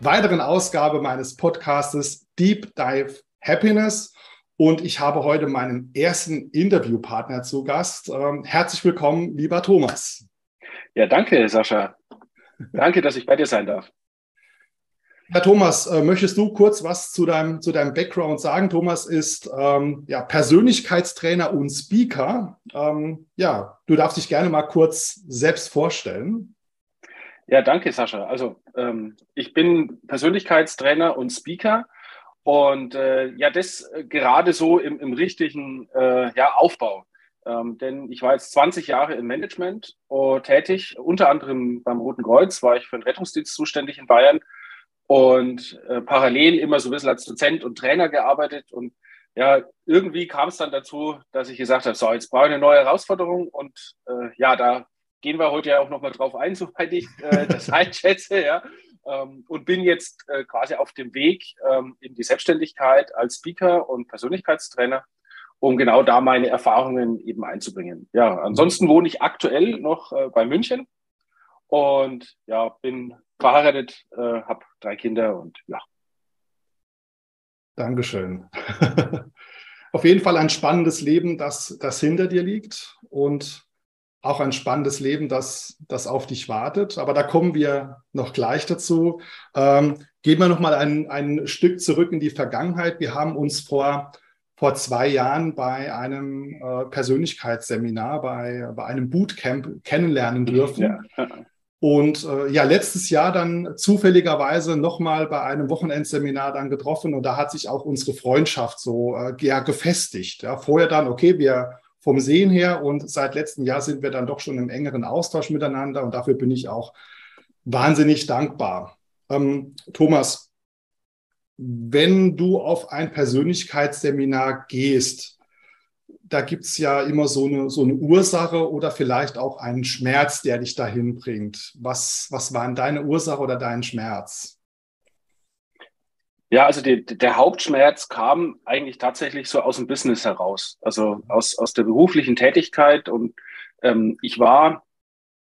weiteren Ausgabe meines Podcastes Deep Dive Happiness. Und ich habe heute meinen ersten Interviewpartner zu Gast. Ähm, herzlich willkommen, lieber Thomas. Ja, danke, Sascha. Danke, dass ich bei dir sein darf. Herr Thomas, äh, möchtest du kurz was zu deinem, zu deinem Background sagen? Thomas ist ähm, ja, Persönlichkeitstrainer und Speaker. Ähm, ja, du darfst dich gerne mal kurz selbst vorstellen. Ja, danke, Sascha. Also ich bin Persönlichkeitstrainer und Speaker. Und äh, ja, das äh, gerade so im, im richtigen äh, ja, Aufbau. Ähm, denn ich war jetzt 20 Jahre im Management uh, tätig, unter anderem beim Roten Kreuz war ich für den Rettungsdienst zuständig in Bayern und äh, parallel immer so ein bisschen als Dozent und Trainer gearbeitet. Und ja, irgendwie kam es dann dazu, dass ich gesagt habe, so, jetzt brauche ich eine neue Herausforderung und äh, ja, da gehen wir heute ja auch nochmal drauf ein, soweit ich äh, das einschätze, ja. Ähm, und bin jetzt äh, quasi auf dem Weg ähm, in die Selbstständigkeit als Speaker und Persönlichkeitstrainer, um genau da meine Erfahrungen eben einzubringen. Ja, ansonsten wohne ich aktuell noch äh, bei München und ja, bin verheiratet, äh, habe drei Kinder und ja. Dankeschön. Auf jeden Fall ein spannendes Leben, das, das hinter dir liegt und auch ein spannendes Leben, das, das auf dich wartet. Aber da kommen wir noch gleich dazu. Ähm, gehen wir noch mal ein, ein Stück zurück in die Vergangenheit. Wir haben uns vor, vor zwei Jahren bei einem äh, Persönlichkeitsseminar, bei, bei einem Bootcamp kennenlernen mhm, dürfen. Ja. Und äh, ja, letztes Jahr dann zufälligerweise nochmal bei einem Wochenendseminar dann getroffen und da hat sich auch unsere Freundschaft so äh, ja, gefestigt. Ja, vorher dann, okay, wir vom Sehen her. Und seit letztem Jahr sind wir dann doch schon im engeren Austausch miteinander. Und dafür bin ich auch wahnsinnig dankbar. Ähm, Thomas, wenn du auf ein Persönlichkeitsseminar gehst, da gibt es ja immer so eine, so eine Ursache oder vielleicht auch einen Schmerz, der dich dahin bringt. Was, was war deine Ursache oder dein Schmerz? Ja, also die, der Hauptschmerz kam eigentlich tatsächlich so aus dem Business heraus, also aus, aus der beruflichen Tätigkeit. Und ähm, ich war,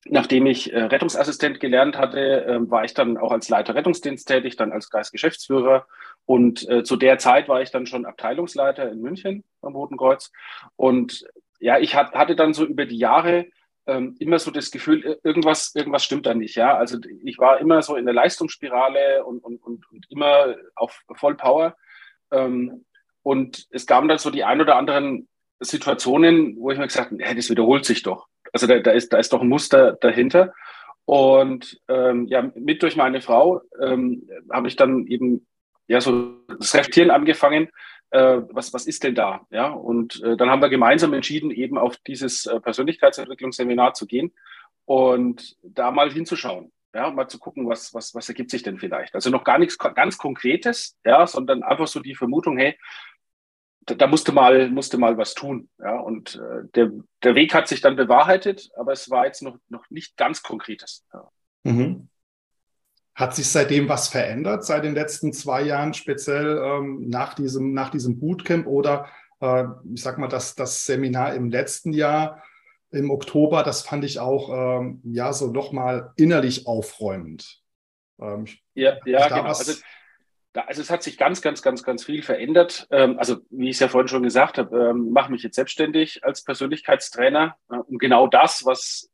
nachdem ich äh, Rettungsassistent gelernt hatte, äh, war ich dann auch als Leiter Rettungsdienst tätig, dann als Kreisgeschäftsführer. Und äh, zu der Zeit war ich dann schon Abteilungsleiter in München beim Roten Kreuz. Und ja, ich hat, hatte dann so über die Jahre ähm, immer so das Gefühl, irgendwas, irgendwas stimmt da nicht. Ja, also ich war immer so in der Leistungsspirale und, und, und, und immer auf Vollpower. Ähm, und es gab dann so die ein oder anderen Situationen, wo ich mir gesagt habe, das wiederholt sich doch. Also da, da, ist, da ist doch ein Muster dahinter. Und ähm, ja, mit durch meine Frau ähm, habe ich dann eben ja so das Reflektieren angefangen, äh, was, was ist denn da? Ja, und äh, dann haben wir gemeinsam entschieden, eben auf dieses äh, Persönlichkeitsentwicklungsseminar zu gehen und da mal hinzuschauen. Ja, mal zu gucken, was, was, was ergibt sich denn vielleicht. Also noch gar nichts ganz Konkretes, ja, sondern einfach so die Vermutung, hey, da, da musste mal, musste mal was tun. Ja, und äh, der, der Weg hat sich dann bewahrheitet, aber es war jetzt noch, noch nicht ganz Konkretes. Ja. Mhm. Hat sich seitdem was verändert, seit den letzten zwei Jahren, speziell ähm, nach, diesem, nach diesem Bootcamp oder äh, ich sag mal, das, das Seminar im letzten Jahr im Oktober, das fand ich auch ähm, ja so nochmal innerlich aufräumend. Ähm, ja, ja genau. Also, da, also, es hat sich ganz, ganz, ganz, ganz viel verändert. Ähm, also wie ich es ja vorhin schon gesagt habe, ähm, mache mich jetzt selbstständig als Persönlichkeitstrainer, äh, um genau das, was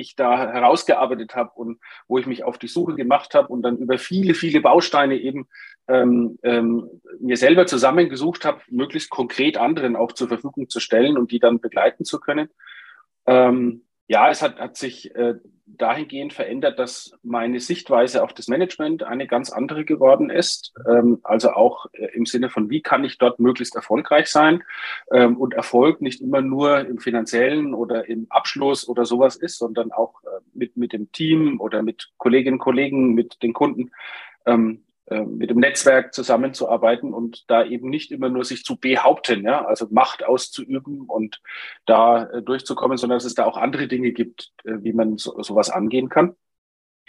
ich da herausgearbeitet habe und wo ich mich auf die Suche gemacht habe und dann über viele, viele Bausteine eben ähm, ähm, mir selber zusammengesucht habe, möglichst konkret anderen auch zur Verfügung zu stellen und die dann begleiten zu können. Ähm, ja, es hat, hat sich äh, dahingehend verändert, dass meine Sichtweise auf das Management eine ganz andere geworden ist. Ähm, also auch äh, im Sinne von, wie kann ich dort möglichst erfolgreich sein? Ähm, und Erfolg nicht immer nur im finanziellen oder im Abschluss oder sowas ist, sondern auch äh, mit, mit dem Team oder mit Kolleginnen und Kollegen, mit den Kunden. Ähm, äh, mit dem Netzwerk zusammenzuarbeiten und da eben nicht immer nur sich zu behaupten, ja, also Macht auszuüben und da äh, durchzukommen, sondern dass es da auch andere Dinge gibt, äh, wie man so, sowas angehen kann.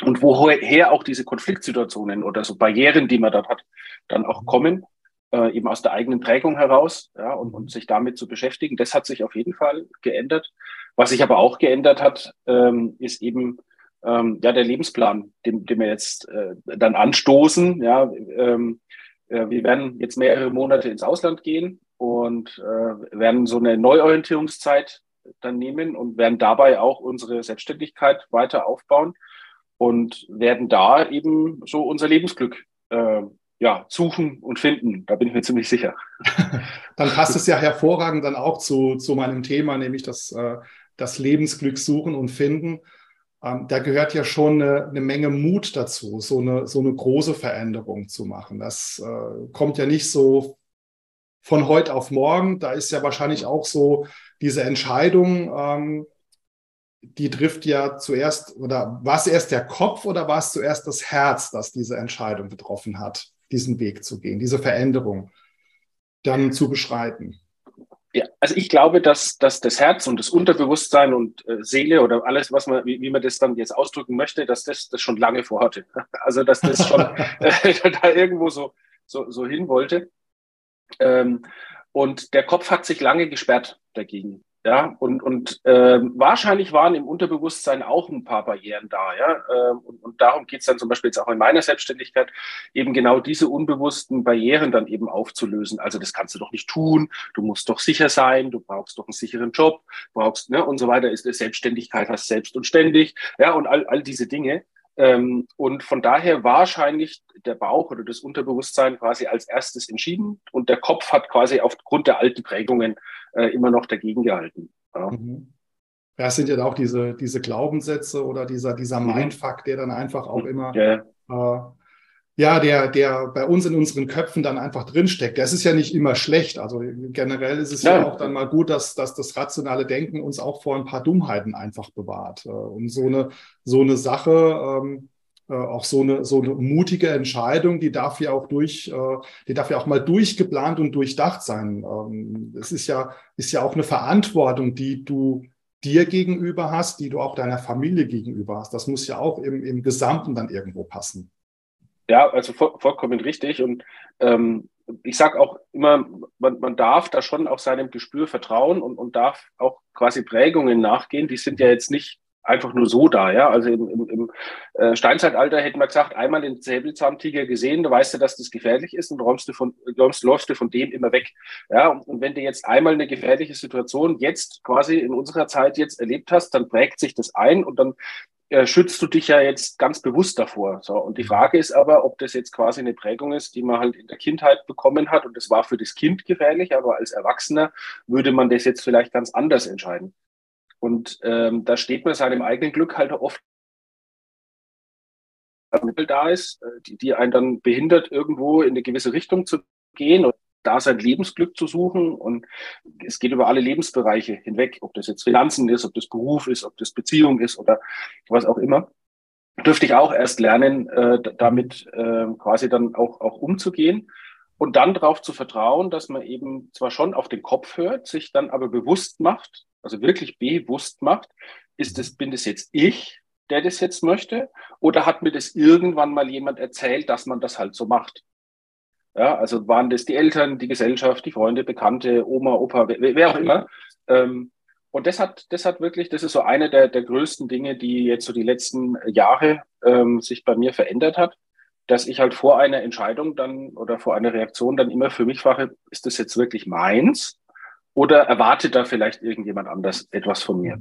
Und woher auch diese Konfliktsituationen oder so Barrieren, die man dort hat, dann auch kommen, äh, eben aus der eigenen Prägung heraus, ja, und, und sich damit zu beschäftigen. Das hat sich auf jeden Fall geändert. Was sich aber auch geändert hat, ähm, ist eben ähm, ja, der Lebensplan, den, den wir jetzt äh, dann anstoßen. Ja, ähm, äh, wir werden jetzt mehrere Monate ins Ausland gehen und äh, werden so eine Neuorientierungszeit dann nehmen und werden dabei auch unsere Selbstständigkeit weiter aufbauen und werden da eben so unser Lebensglück äh, ja, suchen und finden. Da bin ich mir ziemlich sicher. dann passt es ja hervorragend dann auch zu, zu meinem Thema, nämlich das, äh, das Lebensglück suchen und finden ähm, da gehört ja schon eine, eine, Menge Mut dazu, so eine, so eine große Veränderung zu machen. Das äh, kommt ja nicht so von heute auf morgen. Da ist ja wahrscheinlich auch so diese Entscheidung, ähm, die trifft ja zuerst, oder war es erst der Kopf oder war es zuerst das Herz, das diese Entscheidung getroffen hat, diesen Weg zu gehen, diese Veränderung dann zu beschreiten? Ja, also ich glaube, dass, dass das Herz und das Unterbewusstsein und äh, Seele oder alles, was man, wie, wie man das dann jetzt ausdrücken möchte, dass das das schon lange vorhatte. Also dass das schon äh, da irgendwo so, so, so hin wollte. Ähm, und der Kopf hat sich lange gesperrt dagegen. Ja, und, und äh, wahrscheinlich waren im Unterbewusstsein auch ein paar Barrieren da, ja. Ähm, und, und darum geht's dann zum Beispiel jetzt auch in meiner Selbstständigkeit, eben genau diese unbewussten Barrieren dann eben aufzulösen. Also das kannst du doch nicht tun, du musst doch sicher sein, du brauchst doch einen sicheren Job, brauchst, ne, und so weiter, ist Selbstständigkeit, hast selbst und ständig, ja, und all, all diese Dinge. Ähm, und von daher wahrscheinlich der Bauch oder das Unterbewusstsein quasi als erstes entschieden und der Kopf hat quasi aufgrund der alten Prägungen äh, immer noch dagegen gehalten. Ja. Mhm. Ja, es sind ja auch diese, diese Glaubenssätze oder dieser, dieser mhm. Mindfuck, der dann einfach auch immer, ja, äh, ja der, der bei uns in unseren Köpfen dann einfach drinsteckt. Das ist ja nicht immer schlecht. Also generell ist es ja, ja auch dann mal gut, dass, dass das rationale Denken uns auch vor ein paar Dummheiten einfach bewahrt. Äh, und so eine, so eine Sache, ähm, äh, auch so eine, so eine mutige Entscheidung, die darf ja auch durch, äh, die darf ja auch mal durchgeplant und durchdacht sein. Ähm, es ist ja, ist ja auch eine Verantwortung, die du dir gegenüber hast, die du auch deiner Familie gegenüber hast. Das muss ja auch im, im Gesamten dann irgendwo passen. Ja, also voll, vollkommen richtig. Und ähm, ich sage auch immer, man, man darf da schon auch seinem Gespür vertrauen und, und darf auch quasi Prägungen nachgehen. Die sind ja jetzt nicht einfach nur so da, ja. Also im, im, im äh, Steinzeitalter hätten wir gesagt, einmal den Säbelzahntiger gesehen, du weißt ja, dass das gefährlich ist und räumst du von, räumst, läufst du von dem immer weg. Ja, und, und wenn du jetzt einmal eine gefährliche Situation jetzt quasi in unserer Zeit jetzt erlebt hast, dann prägt sich das ein und dann äh, schützt du dich ja jetzt ganz bewusst davor. So, und die Frage ist aber, ob das jetzt quasi eine Prägung ist, die man halt in der Kindheit bekommen hat und das war für das Kind gefährlich, aber als Erwachsener würde man das jetzt vielleicht ganz anders entscheiden. Und ähm, da steht man seinem eigenen Glück halt oft Mittel da ist, äh, die, die einen dann behindert, irgendwo in eine gewisse Richtung zu gehen und da sein Lebensglück zu suchen. Und es geht über alle Lebensbereiche hinweg, ob das jetzt Finanzen ist, ob das Beruf ist, ob das Beziehung ist oder was auch immer. Dürfte ich auch erst lernen, äh, damit äh, quasi dann auch, auch umzugehen und dann darauf zu vertrauen, dass man eben zwar schon auf den Kopf hört, sich dann aber bewusst macht, also wirklich bewusst macht, ist das, bin das jetzt ich, der das jetzt möchte, oder hat mir das irgendwann mal jemand erzählt, dass man das halt so macht? Ja, also waren das die Eltern, die Gesellschaft, die Freunde, Bekannte, Oma, Opa, wer, wer auch immer. Ähm, und das hat, das hat wirklich, das ist so eine der, der größten Dinge, die jetzt so die letzten Jahre ähm, sich bei mir verändert hat, dass ich halt vor einer Entscheidung dann oder vor einer Reaktion dann immer für mich frage, ist das jetzt wirklich meins? Oder erwartet da vielleicht irgendjemand anders etwas von mir?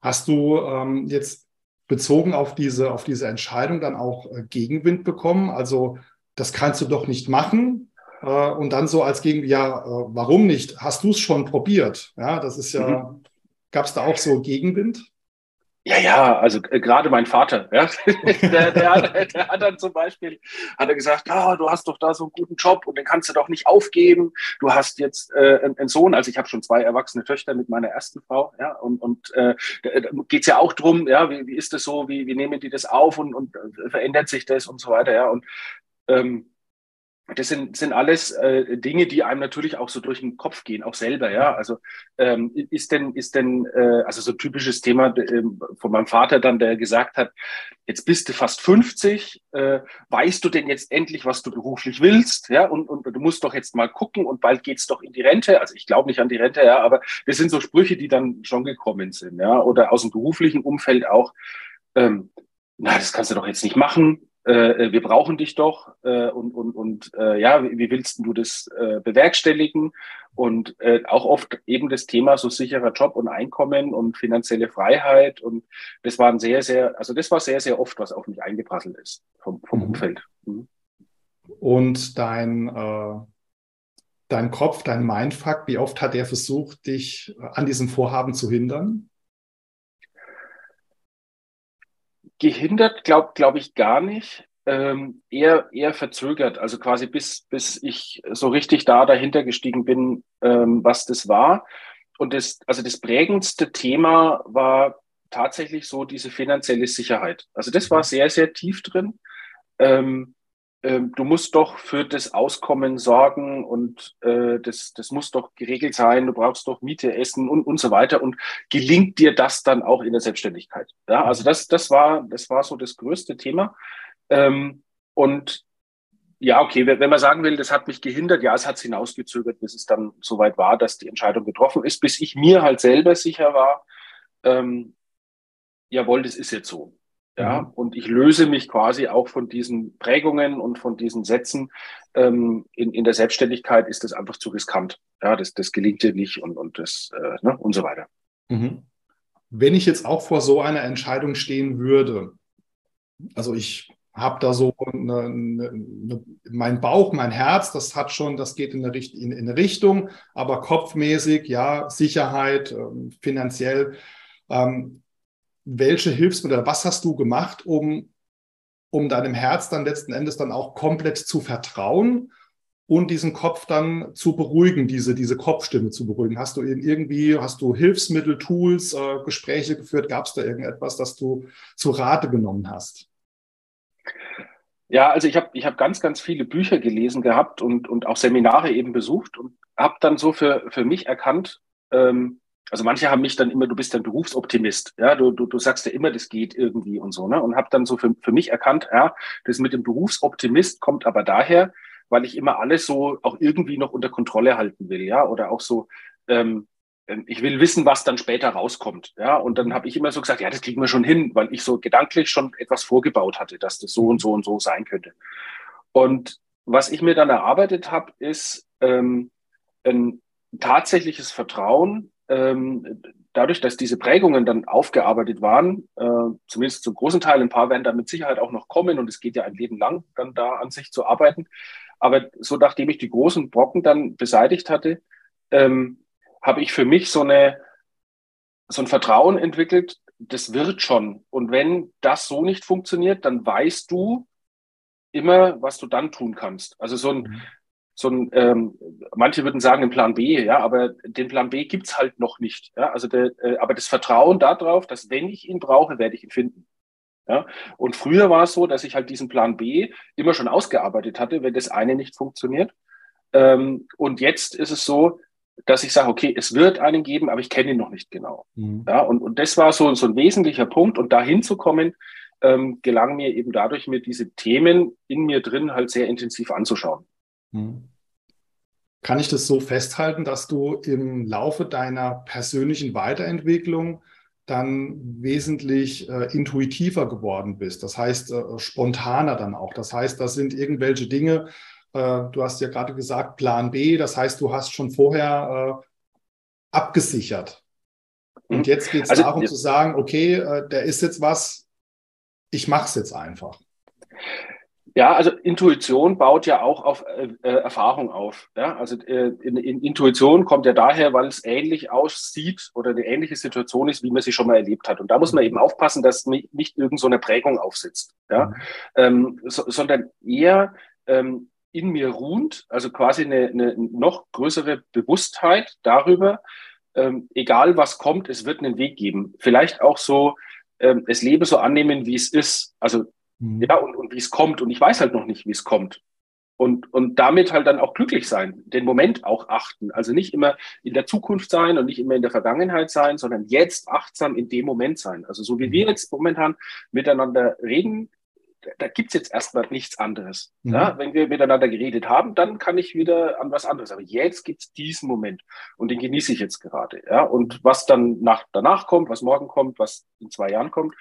Hast du ähm, jetzt bezogen auf diese, auf diese Entscheidung dann auch äh, Gegenwind bekommen? Also, das kannst du doch nicht machen. Äh, und dann so als Gegenwind, ja, äh, warum nicht? Hast du es schon probiert? Ja, das ist ja, mhm. gab es da auch so Gegenwind? Ja, ja, also äh, gerade mein Vater, ja, der, der, hat, der, hat, dann zum Beispiel hat er gesagt, ah, du hast doch da so einen guten Job und den kannst du doch nicht aufgeben. Du hast jetzt äh, einen Sohn, also ich habe schon zwei erwachsene Töchter mit meiner ersten Frau, ja, und, und äh, da geht's ja auch drum, ja, wie, wie ist das so, wie, wie nehmen die das auf und, und äh, verändert sich das und so weiter, ja, und ähm, das sind, sind alles äh, Dinge, die einem natürlich auch so durch den Kopf gehen, auch selber, ja. Also ähm, ist denn, ist denn, äh, also so typisches Thema äh, von meinem Vater dann, der gesagt hat, jetzt bist du fast 50, äh, weißt du denn jetzt endlich, was du beruflich willst, ja, und, und du musst doch jetzt mal gucken und bald geht's doch in die Rente. Also ich glaube nicht an die Rente, ja, aber das sind so Sprüche, die dann schon gekommen sind, ja, oder aus dem beruflichen Umfeld auch. Ähm, na, das kannst du doch jetzt nicht machen äh, äh, wir brauchen dich doch äh, und, und, und äh, ja, wie, wie willst du das äh, bewerkstelligen? Und äh, auch oft eben das Thema so sicherer Job und Einkommen und finanzielle Freiheit. Und das waren sehr, sehr, also das war sehr, sehr oft, was auf mich eingeprasselt ist vom, vom mhm. Umfeld. Mhm. Und dein, äh, dein Kopf, dein Mindfuck, wie oft hat er versucht, dich an diesem Vorhaben zu hindern? Gehindert glaube glaub ich gar nicht. Ähm, eher, eher verzögert, also quasi bis, bis ich so richtig da dahinter gestiegen bin, ähm, was das war. Und das, also das prägendste Thema war tatsächlich so diese finanzielle Sicherheit. Also das war sehr, sehr tief drin. Ähm, ähm, du musst doch für das Auskommen sorgen und äh, das, das muss doch geregelt sein, du brauchst doch Miete, Essen und, und so weiter. Und gelingt dir das dann auch in der Selbstständigkeit? Ja, also das, das, war, das war so das größte Thema. Ähm, und ja, okay, wenn man sagen will, das hat mich gehindert, ja, es hat es hinausgezögert, bis es dann soweit war, dass die Entscheidung getroffen ist, bis ich mir halt selber sicher war, ähm, jawohl, das ist jetzt so. Ja, mhm. und ich löse mich quasi auch von diesen Prägungen und von diesen Sätzen. Ähm, in, in der Selbstständigkeit ist das einfach zu riskant. Ja, das, das gelingt dir nicht und, und das äh, ne, und so weiter. Mhm. Wenn ich jetzt auch vor so einer Entscheidung stehen würde, also ich habe da so eine, eine, eine, mein Bauch, mein Herz, das hat schon, das geht in eine, in, in eine Richtung, aber kopfmäßig, ja, Sicherheit, ähm, finanziell. Ähm, welche Hilfsmittel, was hast du gemacht, um, um deinem Herz dann letzten Endes dann auch komplett zu vertrauen und diesen Kopf dann zu beruhigen, diese, diese Kopfstimme zu beruhigen? Hast du irgendwie, hast du Hilfsmittel, Tools, äh, Gespräche geführt? Gab es da irgendetwas, das du zu Rate genommen hast? Ja, also ich habe ich hab ganz, ganz viele Bücher gelesen gehabt und, und auch Seminare eben besucht und habe dann so für, für mich erkannt, ähm, also manche haben mich dann immer, du bist ein Berufsoptimist, ja, du, du, du sagst ja immer, das geht irgendwie und so, ne? Und habe dann so für, für mich erkannt, ja, das mit dem Berufsoptimist kommt aber daher, weil ich immer alles so auch irgendwie noch unter Kontrolle halten will, ja, oder auch so, ähm, ähm ich will wissen, was dann später rauskommt, ja, und dann habe ich immer so gesagt, ja, das kriegen wir schon hin, weil ich so gedanklich schon etwas vorgebaut hatte, dass das so und so und so sein könnte. Und was ich mir dann erarbeitet habe, ist ähm, ein tatsächliches Vertrauen ähm, dadurch, dass diese Prägungen dann aufgearbeitet waren, äh, zumindest zum großen Teil, ein paar werden da mit Sicherheit auch noch kommen und es geht ja ein Leben lang, dann da an sich zu arbeiten. Aber so nachdem ich die großen Brocken dann beseitigt hatte, ähm, habe ich für mich so eine so ein Vertrauen entwickelt, das wird schon. Und wenn das so nicht funktioniert, dann weißt du immer, was du dann tun kannst. Also so ein, mhm so ein, ähm, manche würden sagen, ein Plan B, ja, aber den Plan B gibt's halt noch nicht. Ja? Also der, äh, aber das Vertrauen darauf, dass wenn ich ihn brauche, werde ich ihn finden. Ja? Und früher war es so, dass ich halt diesen Plan B immer schon ausgearbeitet hatte, wenn das eine nicht funktioniert. Ähm, und jetzt ist es so, dass ich sage, okay, es wird einen geben, aber ich kenne ihn noch nicht genau. Mhm. Ja, und, und das war so, so ein wesentlicher Punkt. Und dahin zu kommen, ähm, gelang mir eben dadurch, mir diese Themen in mir drin halt sehr intensiv anzuschauen. Hm. Kann ich das so festhalten, dass du im Laufe deiner persönlichen Weiterentwicklung dann wesentlich äh, intuitiver geworden bist? Das heißt, äh, spontaner dann auch. Das heißt, das sind irgendwelche Dinge, äh, du hast ja gerade gesagt, Plan B, das heißt, du hast schon vorher äh, abgesichert. Und mhm. jetzt geht es also, darum ja. zu sagen, okay, äh, da ist jetzt was, ich mache es jetzt einfach. Ja, also Intuition baut ja auch auf äh, äh, Erfahrung auf. Ja? Also äh, in, in Intuition kommt ja daher, weil es ähnlich aussieht oder eine ähnliche Situation ist, wie man sie schon mal erlebt hat. Und da muss man eben aufpassen, dass nicht, nicht irgend so eine Prägung aufsitzt, ja? Mhm. Ähm, so, sondern eher ähm, in mir ruht, also quasi eine, eine noch größere Bewusstheit darüber, ähm, egal was kommt, es wird einen Weg geben. Vielleicht auch so, ähm, das Leben so annehmen, wie es ist. Also Mhm. Ja, und, und wie es kommt. Und ich weiß halt noch nicht, wie es kommt. Und, und damit halt dann auch glücklich sein, den Moment auch achten. Also nicht immer in der Zukunft sein und nicht immer in der Vergangenheit sein, sondern jetzt achtsam in dem Moment sein. Also so wie wir mhm. jetzt momentan miteinander reden, da gibt's jetzt erstmal nichts anderes. Mhm. Ja, wenn wir miteinander geredet haben, dann kann ich wieder an was anderes. Aber jetzt gibt's diesen Moment und den genieße ich jetzt gerade. Ja, und was dann nach, danach kommt, was morgen kommt, was in zwei Jahren kommt,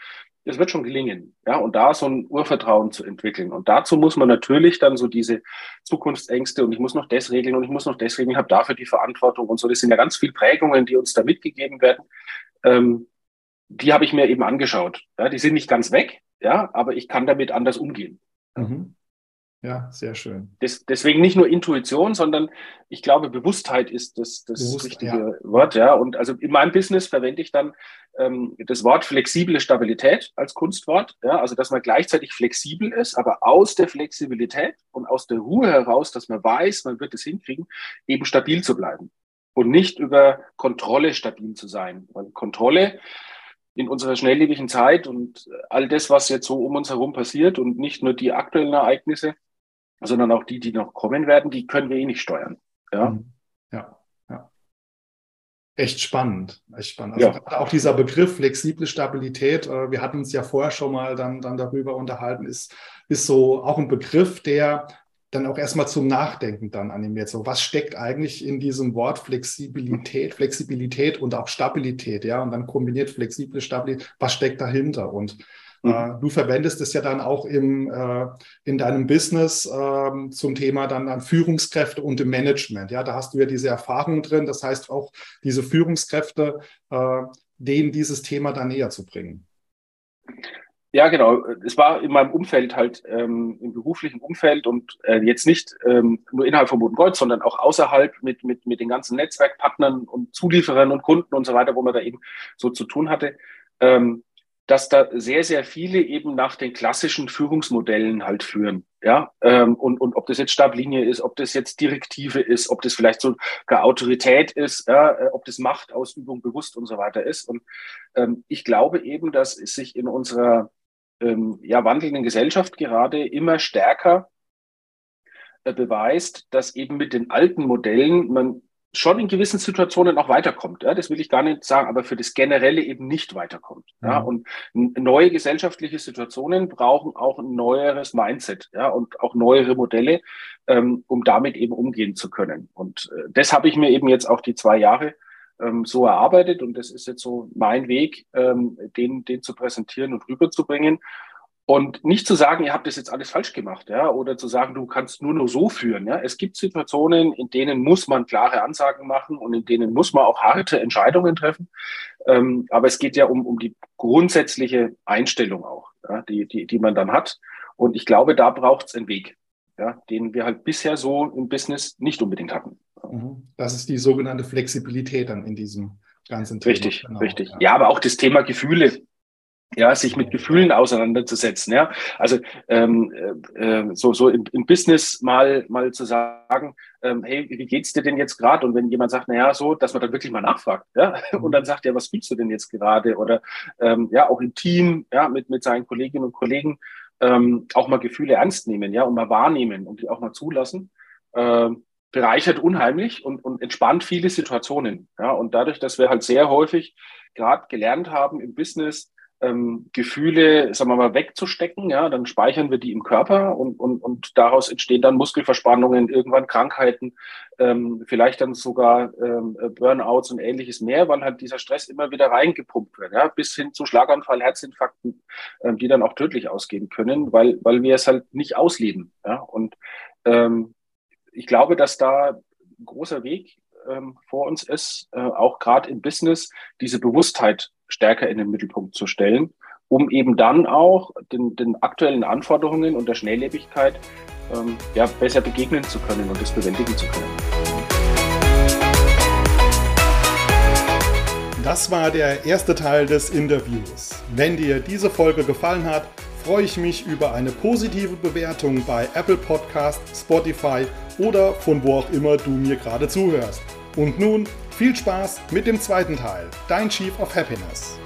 es wird schon gelingen. Ja, und da so ein Urvertrauen zu entwickeln. Und dazu muss man natürlich dann so diese Zukunftsängste und ich muss noch das regeln und ich muss noch das regeln, ich habe dafür die Verantwortung und so. Das sind ja ganz viele Prägungen, die uns da mitgegeben werden. Ähm, die habe ich mir eben angeschaut. Ja, die sind nicht ganz weg, ja, aber ich kann damit anders umgehen. Mhm. Ja, sehr schön. Des, deswegen nicht nur Intuition, sondern ich glaube, Bewusstheit ist das, das Bewusst, richtige ja. Wort. Ja, und also in meinem Business verwende ich dann ähm, das Wort flexible Stabilität als Kunstwort. Ja, also dass man gleichzeitig flexibel ist, aber aus der Flexibilität und aus der Ruhe heraus, dass man weiß, man wird es hinkriegen, eben stabil zu bleiben und nicht über Kontrolle stabil zu sein. Weil Kontrolle in unserer schnelllebigen Zeit und all das, was jetzt so um uns herum passiert und nicht nur die aktuellen Ereignisse, sondern auch die, die noch kommen werden, die können wir eh nicht steuern. Ja. Mhm. Ja. ja. Echt spannend, echt spannend. Also ja. auch dieser Begriff flexible Stabilität, äh, wir hatten uns ja vorher schon mal dann, dann darüber unterhalten, ist, ist so auch ein Begriff, der dann auch erstmal zum Nachdenken dann animiert. So, was steckt eigentlich in diesem Wort Flexibilität, Flexibilität und auch Stabilität, ja? Und dann kombiniert flexible Stabilität, was steckt dahinter? Und Mhm. Äh, du verwendest es ja dann auch im, äh, in deinem Business äh, zum Thema dann, dann Führungskräfte und im Management. Ja, da hast du ja diese Erfahrung drin. Das heißt auch diese Führungskräfte, äh, denen dieses Thema dann näher zu bringen. Ja, genau. Es war in meinem Umfeld halt, ähm, im beruflichen Umfeld und äh, jetzt nicht ähm, nur innerhalb von Boden sondern auch außerhalb mit, mit, mit den ganzen Netzwerkpartnern und Zulieferern und Kunden und so weiter, wo man da eben so zu tun hatte. Ähm, dass da sehr, sehr viele eben nach den klassischen Führungsmodellen halt führen. Ja, ähm, und, und ob das jetzt Stablinie ist, ob das jetzt Direktive ist, ob das vielleicht so sogar Autorität ist, ja, äh, ob das Machtausübung bewusst und so weiter ist. Und ähm, ich glaube eben, dass es sich in unserer ähm, ja, wandelnden Gesellschaft gerade immer stärker äh, beweist, dass eben mit den alten Modellen man schon in gewissen Situationen auch weiterkommt. Ja, das will ich gar nicht sagen, aber für das Generelle eben nicht weiterkommt. Ja, mhm. und neue gesellschaftliche Situationen brauchen auch ein neueres Mindset, ja, und auch neuere Modelle, ähm, um damit eben umgehen zu können. Und äh, das habe ich mir eben jetzt auch die zwei Jahre ähm, so erarbeitet und das ist jetzt so mein Weg, ähm, den, den zu präsentieren und rüberzubringen. Und nicht zu sagen, ihr habt das jetzt alles falsch gemacht, ja, oder zu sagen, du kannst nur nur so führen, ja. Es gibt Situationen, in denen muss man klare Ansagen machen und in denen muss man auch harte Entscheidungen treffen. Ähm, aber es geht ja um, um die grundsätzliche Einstellung auch, ja, die, die, die man dann hat. Und ich glaube, da braucht es einen Weg, ja, den wir halt bisher so im Business nicht unbedingt hatten. Mhm. Das ist die sogenannte Flexibilität dann in diesem ganzen Thema. Richtig, genau, richtig. Ja. ja, aber auch das Thema Gefühle ja, sich mit Gefühlen auseinanderzusetzen. Ja, also ähm, äh, äh, so so im, im Business mal mal zu sagen, ähm, hey, wie geht's dir denn jetzt gerade? Und wenn jemand sagt, na ja, so, dass man dann wirklich mal nachfragt, ja, und dann sagt, ja, was fühlst du denn jetzt gerade? Oder ähm, ja, auch im Team, ja, mit mit seinen Kolleginnen und Kollegen ähm, auch mal Gefühle ernst nehmen, ja, und mal wahrnehmen und die auch mal zulassen. Ähm, bereichert unheimlich und, und entspannt viele Situationen. Ja, und dadurch, dass wir halt sehr häufig gerade gelernt haben im Business, ähm, Gefühle, sagen wir mal, wegzustecken, ja, dann speichern wir die im Körper und, und, und daraus entstehen dann Muskelverspannungen, irgendwann Krankheiten, ähm, vielleicht dann sogar ähm, Burnouts und ähnliches mehr, weil halt dieser Stress immer wieder reingepumpt wird, ja, bis hin zu Schlaganfall, Herzinfarkten, ähm, die dann auch tödlich ausgehen können, weil, weil wir es halt nicht ausleben. Ja, und ähm, ich glaube, dass da ein großer Weg ähm, vor uns ist, äh, auch gerade im Business, diese Bewusstheit stärker in den Mittelpunkt zu stellen um eben dann auch den, den aktuellen Anforderungen und der Schnelllebigkeit ähm, ja, besser begegnen zu können und das bewältigen zu können. Das war der erste Teil des Interviews. Wenn dir diese Folge gefallen hat, freue ich mich über eine positive Bewertung bei Apple Podcast, Spotify oder von wo auch immer du mir gerade zuhörst. Und nun viel Spaß mit dem zweiten Teil, dein Chief of Happiness.